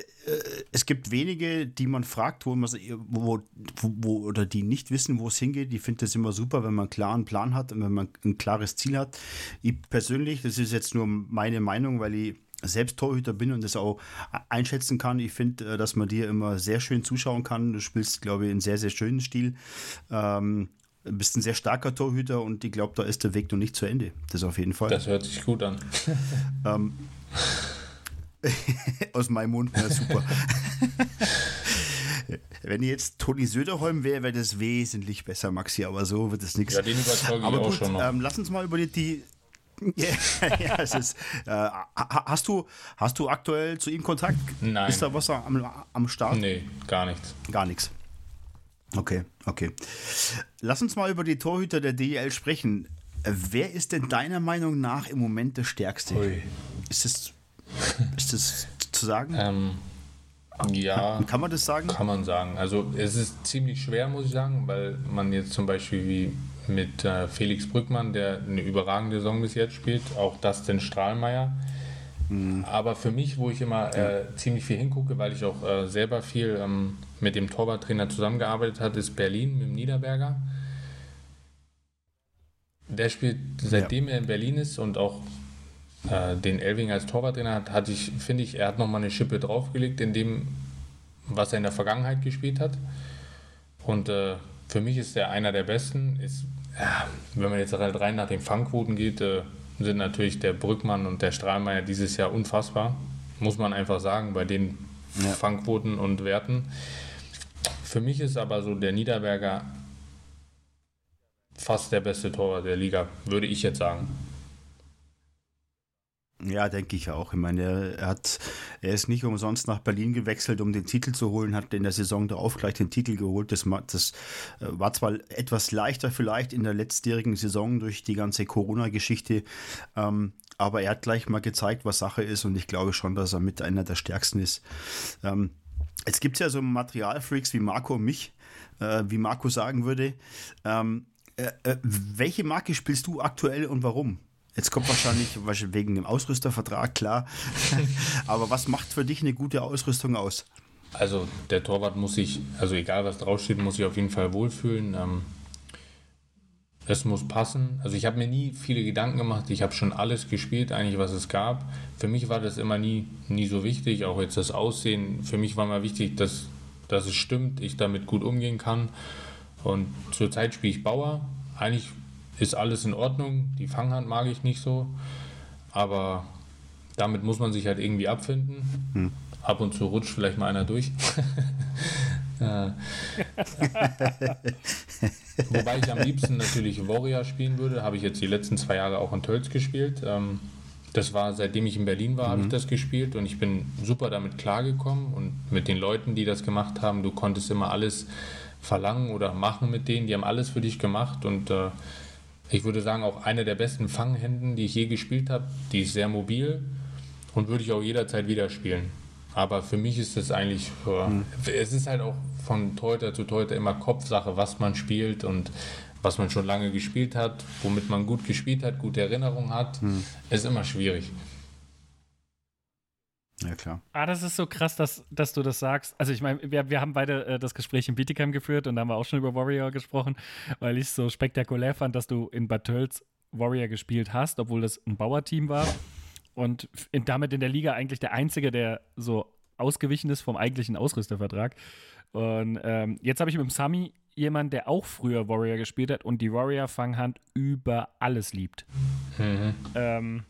es gibt wenige, die man fragt, wo man wo, wo, oder die nicht wissen, wo es hingeht. Ich finde das immer super, wenn man einen klaren Plan hat und wenn man ein klares Ziel hat. Ich persönlich, das ist jetzt nur meine Meinung, weil ich selbst Torhüter bin und das auch einschätzen kann. Ich finde, äh, dass man dir immer sehr schön zuschauen kann. Du spielst, glaube ich, einen sehr, sehr schönen Stil. Ähm, bist ein sehr starker Torhüter und ich glaube, da ist der Weg noch nicht zu Ende. Das auf jeden Fall. Das hört sich gut an. ähm, aus meinem Mund, ja, super. Wenn jetzt Toni Söderholm wäre, wäre das wesentlich besser, Maxi, aber so wird es nichts. Ja, den überzeuge ich aber auch schon noch. Ähm, lass uns mal über die, die ja, ja, es ist. Äh, hast, du, hast du aktuell zu ihm Kontakt? Nein. Ist da was am, am Start? Nee, gar nichts. Gar nichts. Okay, okay. Lass uns mal über die Torhüter der DEL sprechen. Wer ist denn deiner Meinung nach im Moment der Stärkste? Ui. Ist das, ist das zu sagen? Ähm, Ja. Kann man das sagen? Kann man sagen. Also es ist ziemlich schwer, muss ich sagen, weil man jetzt zum Beispiel wie mit äh, Felix Brückmann, der eine überragende Saison bis jetzt spielt, auch Dustin Strahlmeier. Mhm. Aber für mich, wo ich immer äh, ziemlich viel hingucke, weil ich auch äh, selber viel ähm, mit dem Torwarttrainer zusammengearbeitet habe, ist Berlin mit dem Niederberger. Der spielt, seitdem ja. er in Berlin ist und auch äh, den Elving als Torwarttrainer hat, hatte ich, finde ich, er hat nochmal eine Schippe draufgelegt in dem, was er in der Vergangenheit gespielt hat. Und äh, für mich ist er einer der besten. Ist, wenn man jetzt halt rein nach den Fangquoten geht, äh, sind natürlich der Brückmann und der Strahlmeier dieses Jahr unfassbar. Muss man einfach sagen, bei den ja. Fangquoten und Werten. Für mich ist aber so der Niederberger fast der beste Torwart der Liga, würde ich jetzt sagen. Ja, denke ich auch. Ich meine, er, hat, er ist nicht umsonst nach Berlin gewechselt, um den Titel zu holen, hat in der Saison darauf gleich den Titel geholt. Das, das äh, war zwar etwas leichter vielleicht in der letztjährigen Saison durch die ganze Corona-Geschichte, ähm, aber er hat gleich mal gezeigt, was Sache ist und ich glaube schon, dass er mit einer der stärksten ist. Ähm, es gibt ja so Materialfreaks wie Marco und mich, äh, wie Marco sagen würde. Ähm, äh, äh, welche Marke spielst du aktuell und warum? Jetzt kommt wahrscheinlich wegen dem Ausrüstervertrag, klar. Aber was macht für dich eine gute Ausrüstung aus? Also der Torwart muss sich, also egal was draufsteht, muss sich auf jeden Fall wohlfühlen. Ähm, es muss passen. Also ich habe mir nie viele Gedanken gemacht. Ich habe schon alles gespielt, eigentlich was es gab. Für mich war das immer nie, nie so wichtig. Auch jetzt das Aussehen. Für mich war mal wichtig, dass, dass es stimmt, ich damit gut umgehen kann. Und zurzeit spiele ich Bauer. Eigentlich ist alles in Ordnung. Die Fanghand mag ich nicht so. Aber damit muss man sich halt irgendwie abfinden. Hm. Ab und zu rutscht vielleicht mal einer durch. Wobei ich am liebsten natürlich Warrior spielen würde. Habe ich jetzt die letzten zwei Jahre auch in Tölz gespielt. Ähm, das war, seitdem ich in Berlin war, mhm. habe ich das gespielt und ich bin super damit klargekommen und mit den Leuten, die das gemacht haben, du konntest immer alles verlangen oder machen mit denen, die haben alles für dich gemacht und äh, ich würde sagen, auch eine der besten Fanghänden, die ich je gespielt habe. Die ist sehr mobil und würde ich auch jederzeit wieder spielen. Aber für mich ist es eigentlich, mhm. es ist halt auch von Teuter zu Teuter immer Kopfsache, was man spielt und was man schon lange gespielt hat, womit man gut gespielt hat, gute Erinnerungen hat, mhm. ist immer schwierig. Ja, klar. Ah, das ist so krass, dass, dass du das sagst. Also, ich meine, wir, wir haben beide äh, das Gespräch in Bietigheim geführt und da haben wir auch schon über Warrior gesprochen, weil ich es so spektakulär fand, dass du in Bad Tölz Warrior gespielt hast, obwohl das ein Bauerteam war und in, damit in der Liga eigentlich der Einzige, der so ausgewichen ist vom eigentlichen Ausrüstervertrag. Und ähm, jetzt habe ich mit dem Sami jemanden, der auch früher Warrior gespielt hat und die Warrior-Fanghand über alles liebt. Mhm. Ähm,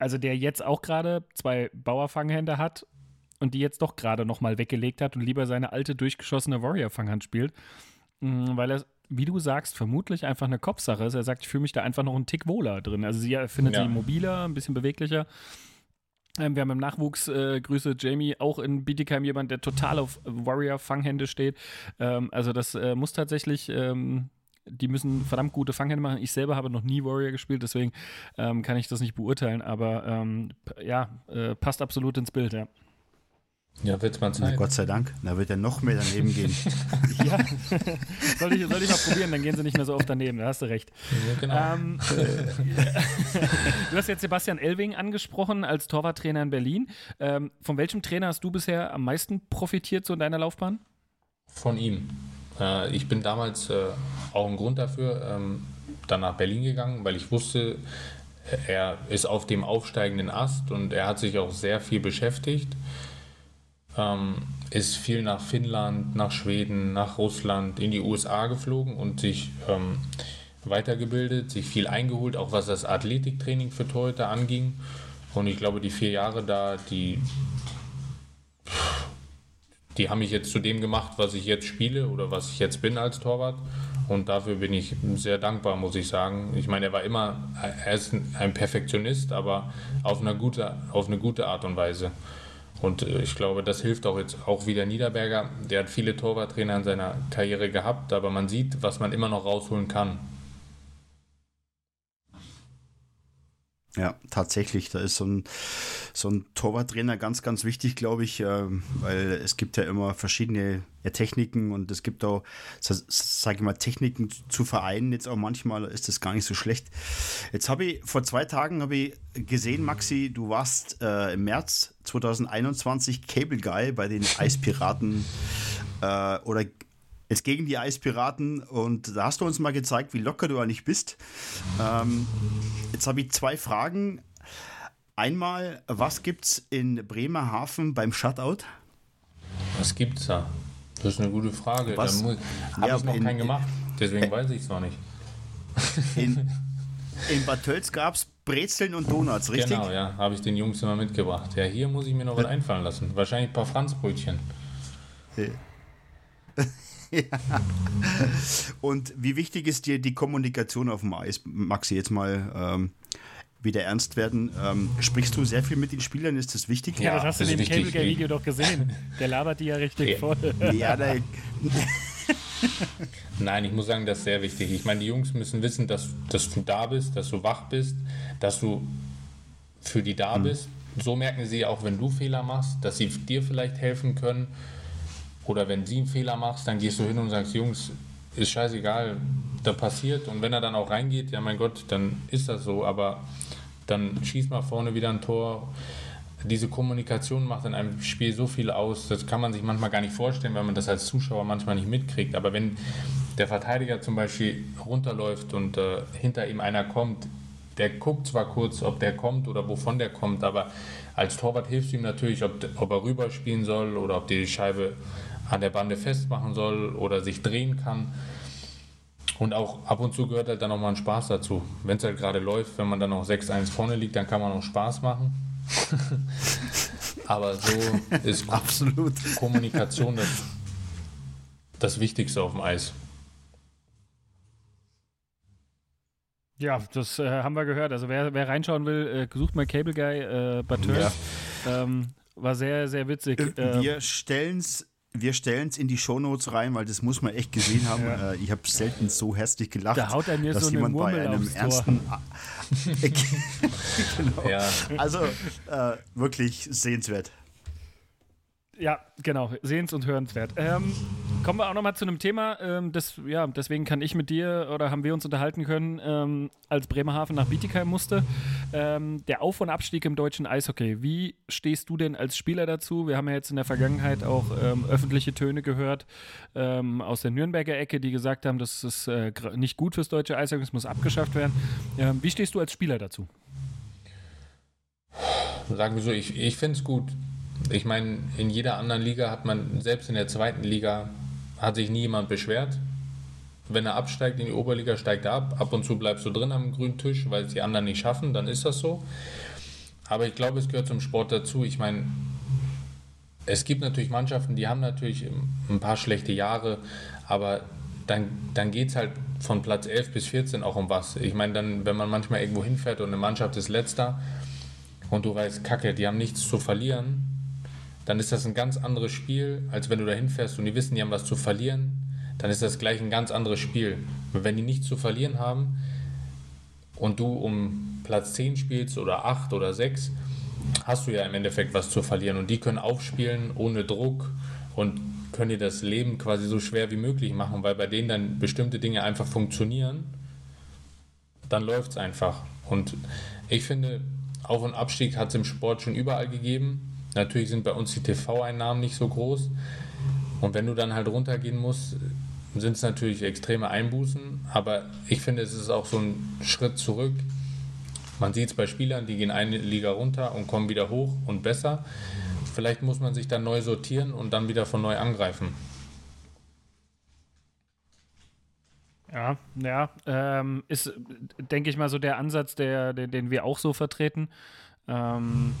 also der jetzt auch gerade zwei Bauerfanghände hat und die jetzt doch gerade nochmal weggelegt hat und lieber seine alte durchgeschossene Warrior-Fanghand spielt, mm, weil er, wie du sagst, vermutlich einfach eine Kopfsache ist. Er sagt, ich fühle mich da einfach noch einen Tick wohler drin. Also sie findet ja. sie mobiler, ein bisschen beweglicher. Ähm, wir haben im Nachwuchs, äh, Grüße Jamie, auch in Bietigheim jemand, der total auf Warrior-Fanghände steht. Ähm, also das äh, muss tatsächlich ähm, die müssen verdammt gute Fanghände machen. Ich selber habe noch nie Warrior gespielt, deswegen ähm, kann ich das nicht beurteilen, aber ähm, ja, äh, passt absolut ins Bild, ja. Ja, wird's mal Zeit. Na, Gott sei Dank, da wird er noch mehr daneben gehen. ja, soll ich, soll ich mal probieren, dann gehen sie nicht mehr so oft daneben, da hast du recht. Ja, genau. Ähm, du hast jetzt Sebastian Elving angesprochen als Torwarttrainer in Berlin. Ähm, von welchem Trainer hast du bisher am meisten profitiert so in deiner Laufbahn? Von ihm. Äh, ich bin damals äh, auch ein Grund dafür ähm, dann nach Berlin gegangen, weil ich wusste, er ist auf dem aufsteigenden Ast und er hat sich auch sehr viel beschäftigt. Ähm, ist viel nach Finnland, nach Schweden, nach Russland, in die USA geflogen und sich ähm, weitergebildet, sich viel eingeholt, auch was das Athletiktraining für Torhüter anging. Und ich glaube, die vier Jahre da, die die haben mich jetzt zu dem gemacht, was ich jetzt spiele oder was ich jetzt bin als Torwart. Und dafür bin ich sehr dankbar, muss ich sagen. Ich meine, er war immer, er ist ein Perfektionist, aber auf eine gute, auf eine gute Art und Weise. Und äh, ich glaube, das hilft auch jetzt auch wieder Niederberger. Der hat viele Torwarttrainer in seiner Karriere gehabt, aber man sieht, was man immer noch rausholen kann. Ja, tatsächlich. Da ist so ein, so ein Torwarttrainer ganz, ganz wichtig, glaube ich, äh, weil es gibt ja immer verschiedene Techniken und es gibt auch, sage ich mal, Techniken zu vereinen. Jetzt auch manchmal ist das gar nicht so schlecht. Jetzt habe ich, vor zwei Tagen habe ich gesehen, Maxi, du warst äh, im März 2021 Cable Guy bei den Eispiraten äh, oder jetzt gegen die Eispiraten und da hast du uns mal gezeigt, wie locker du eigentlich bist. Ähm, jetzt habe ich zwei Fragen. Einmal, was gibt's in Bremerhaven beim Shutout? Was gibt's da? Das ist eine gute Frage. Was? Da habe ja, ich noch in, keinen gemacht, deswegen in, weiß ich es noch nicht. In, in Bad Tölz gab es Brezeln und Donuts, richtig? Genau, ja, habe ich den Jungs immer mitgebracht. Ja, hier muss ich mir noch was einfallen lassen. Wahrscheinlich ein paar Franzbrötchen. ja. Und wie wichtig ist dir die Kommunikation auf dem Eis, Maxi, jetzt mal ähm, wieder ernst werden? Ähm, sprichst du sehr viel mit den Spielern? Ist das wichtig? Ja, ja das hast das du in dem Cable Guy Video doch gesehen. Der labert die ja richtig ja. voll. Ja, da, Nein, ich muss sagen, das ist sehr wichtig. Ich meine, die Jungs müssen wissen, dass, dass du da bist, dass du wach bist, dass du für die da mhm. bist. So merken sie auch, wenn du Fehler machst, dass sie dir vielleicht helfen können oder wenn sie einen Fehler machst, dann gehst du hin und sagst, Jungs, ist scheißegal, da passiert. Und wenn er dann auch reingeht, ja mein Gott, dann ist das so. Aber dann schießt mal vorne wieder ein Tor. Diese Kommunikation macht in einem Spiel so viel aus, das kann man sich manchmal gar nicht vorstellen, wenn man das als Zuschauer manchmal nicht mitkriegt. Aber wenn der Verteidiger zum Beispiel runterläuft und äh, hinter ihm einer kommt, der guckt zwar kurz, ob der kommt oder wovon der kommt, aber als Torwart hilfst du ihm natürlich, ob, ob er rüberspielen soll oder ob die Scheibe an der Bande festmachen soll oder sich drehen kann. Und auch ab und zu gehört halt dann nochmal ein Spaß dazu. Wenn es halt gerade läuft, wenn man dann noch 6-1 vorne liegt, dann kann man auch Spaß machen. Aber so ist Absolut. Kommunikation das, das Wichtigste auf dem Eis. Ja, das äh, haben wir gehört. Also wer, wer reinschauen will, äh, sucht mal Cable Guy äh, Bateurs. Ja. Ähm, war sehr, sehr witzig. Äh, wir stellen es wir stellen es in die Shownotes rein, weil das muss man echt gesehen haben. Ja. Äh, ich habe selten so herzlich gelacht, da haut er mir dass so jemand eine bei einem ernsten. genau. Ja. Also äh, wirklich sehenswert. Ja, genau, sehens- und hörenswert. Ähm, kommen wir auch nochmal zu einem Thema, ähm, das, ja, deswegen kann ich mit dir oder haben wir uns unterhalten können, ähm, als Bremerhaven nach Bietigheim musste. Ähm, der Auf- und Abstieg im deutschen Eishockey. Wie stehst du denn als Spieler dazu? Wir haben ja jetzt in der Vergangenheit auch ähm, öffentliche Töne gehört ähm, aus der Nürnberger Ecke, die gesagt haben, das ist äh, nicht gut fürs deutsche Eishockey, es muss abgeschafft werden. wie stehst du als Spieler dazu? Sagen wir so, ich, ich finde es gut. Ich meine, in jeder anderen Liga hat man, selbst in der zweiten Liga, hat sich nie jemand beschwert. Wenn er absteigt in die Oberliga, steigt er ab. Ab und zu bleibst du drin am grünen Tisch, weil es die anderen nicht schaffen, dann ist das so. Aber ich glaube, es gehört zum Sport dazu. Ich meine, es gibt natürlich Mannschaften, die haben natürlich ein paar schlechte Jahre, aber dann, dann geht es halt von Platz 11 bis 14 auch um was. Ich meine, dann, wenn man manchmal irgendwo hinfährt und eine Mannschaft ist letzter und du weißt, Kacke, die haben nichts zu verlieren, dann ist das ein ganz anderes Spiel, als wenn du da hinfährst und die wissen, die haben was zu verlieren, dann ist das gleich ein ganz anderes Spiel. Wenn die nichts zu verlieren haben und du um Platz 10 spielst oder 8 oder 6, hast du ja im Endeffekt was zu verlieren und die können aufspielen ohne Druck und können dir das Leben quasi so schwer wie möglich machen, weil bei denen dann bestimmte Dinge einfach funktionieren, dann läuft es einfach. Und ich finde, Auf- und Abstieg hat es im Sport schon überall gegeben. Natürlich sind bei uns die TV-Einnahmen nicht so groß. Und wenn du dann halt runtergehen musst, sind es natürlich extreme Einbußen. Aber ich finde, es ist auch so ein Schritt zurück. Man sieht es bei Spielern, die gehen eine Liga runter und kommen wieder hoch und besser. Vielleicht muss man sich dann neu sortieren und dann wieder von neu angreifen. Ja, ja, ähm, ist, denke ich mal, so der Ansatz, der, den, den wir auch so vertreten. Ähm,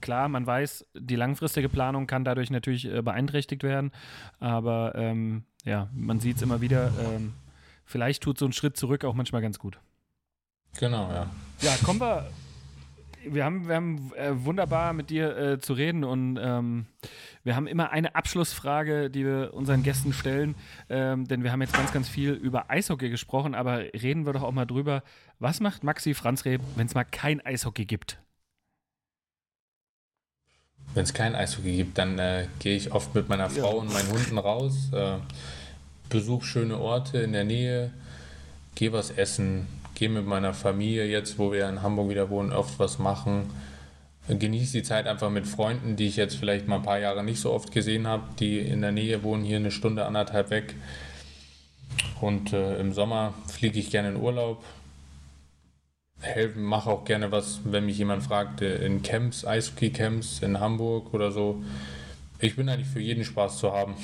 Klar, man weiß, die langfristige Planung kann dadurch natürlich äh, beeinträchtigt werden, aber ähm, ja, man sieht es immer wieder. Ähm, vielleicht tut so ein Schritt zurück auch manchmal ganz gut. Genau, ja. Ja, kommen wir, wir haben, wir haben äh, wunderbar mit dir äh, zu reden und ähm, wir haben immer eine Abschlussfrage, die wir unseren Gästen stellen, ähm, denn wir haben jetzt ganz, ganz viel über Eishockey gesprochen, aber reden wir doch auch mal drüber, was macht Maxi Franzreb, wenn es mal kein Eishockey gibt? Wenn es kein Eishockey gibt, dann äh, gehe ich oft mit meiner Frau ja. und meinen Hunden raus, äh, besuche schöne Orte in der Nähe, gehe was essen, gehe mit meiner Familie jetzt, wo wir in Hamburg wieder wohnen, oft was machen. Genieße die Zeit einfach mit Freunden, die ich jetzt vielleicht mal ein paar Jahre nicht so oft gesehen habe, die in der Nähe wohnen, hier eine Stunde, anderthalb weg. Und äh, im Sommer fliege ich gerne in Urlaub. Helfen, mache auch gerne was, wenn mich jemand fragt, äh, in Camps, Eishockey-Camps in Hamburg oder so. Ich bin eigentlich für jeden Spaß zu haben.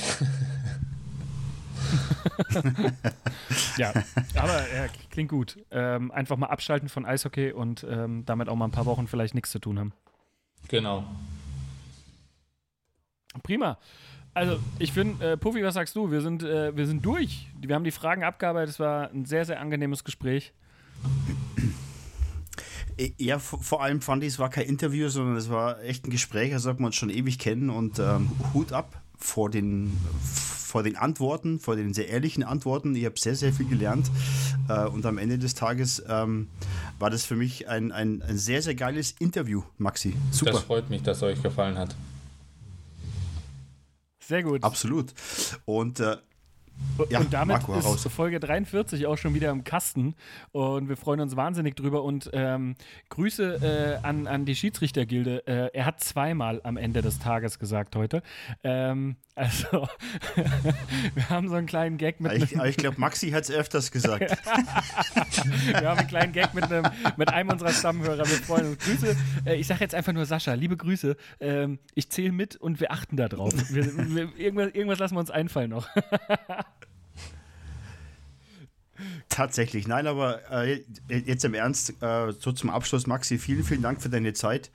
ja, aber äh, klingt gut. Ähm, einfach mal abschalten von Eishockey und ähm, damit auch mal ein paar Wochen vielleicht nichts zu tun haben. Genau. Prima. Also, ich finde, äh, Puffy, was sagst du? Wir sind, äh, wir sind durch. Wir haben die Fragen abgearbeitet. Es war ein sehr, sehr angenehmes Gespräch. Ja, vor allem fand ich, es war kein Interview, sondern es war echt ein Gespräch, als ob wir uns schon ewig kennen und ähm, Hut ab vor den, vor den Antworten, vor den sehr ehrlichen Antworten. Ich habe sehr, sehr viel gelernt äh, und am Ende des Tages ähm, war das für mich ein, ein, ein, sehr, sehr geiles Interview, Maxi. Super. Das freut mich, dass es euch gefallen hat. Sehr gut. Absolut. Und äh, ja, und damit Marco, ist raus. Folge 43 auch schon wieder im Kasten und wir freuen uns wahnsinnig drüber und ähm, Grüße äh, an, an die Schiedsrichtergilde. Äh, er hat zweimal am Ende des Tages gesagt heute. Ähm, also, wir haben so einen kleinen Gag mit. Ich, ich glaube, Maxi hat es öfters gesagt. wir haben einen kleinen Gag mit einem, mit einem unserer Stammhörer. Wir freuen uns. Grüße. Äh, ich sage jetzt einfach nur Sascha, liebe Grüße. Ähm, ich zähle mit und wir achten darauf. Wir, wir, irgendwas, irgendwas lassen wir uns einfallen noch. Tatsächlich, nein, aber äh, jetzt im Ernst, äh, so zum Abschluss, Maxi, vielen, vielen Dank für deine Zeit.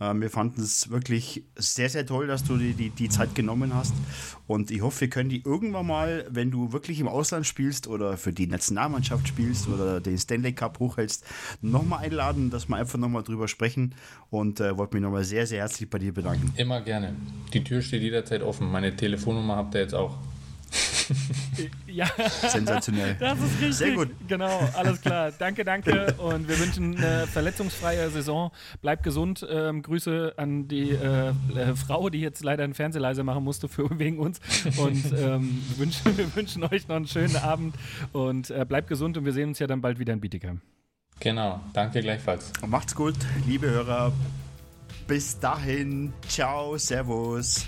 Äh, wir fanden es wirklich sehr, sehr toll, dass du die, die, die, Zeit genommen hast. Und ich hoffe, wir können die irgendwann mal, wenn du wirklich im Ausland spielst oder für die Nationalmannschaft spielst oder den Stanley Cup hochhältst, nochmal einladen, dass wir einfach nochmal drüber sprechen. Und äh, wollte mich nochmal sehr, sehr herzlich bei dir bedanken. Immer gerne. Die Tür steht jederzeit offen. Meine Telefonnummer habt ihr jetzt auch. ja. Sensationell. Das ist richtig. Sehr gut. Genau, alles klar. Danke, danke. Und wir wünschen eine verletzungsfreie Saison. Bleibt gesund. Ähm, Grüße an die äh, äh, Frau, die jetzt leider einen Fernsehleiser machen musste für, wegen uns. Und ähm, wir, wünschen, wir wünschen euch noch einen schönen Abend. Und äh, bleibt gesund und wir sehen uns ja dann bald wieder in Bietigheim. Genau, danke gleichfalls. Macht's gut, liebe Hörer. Bis dahin. Ciao, Servus.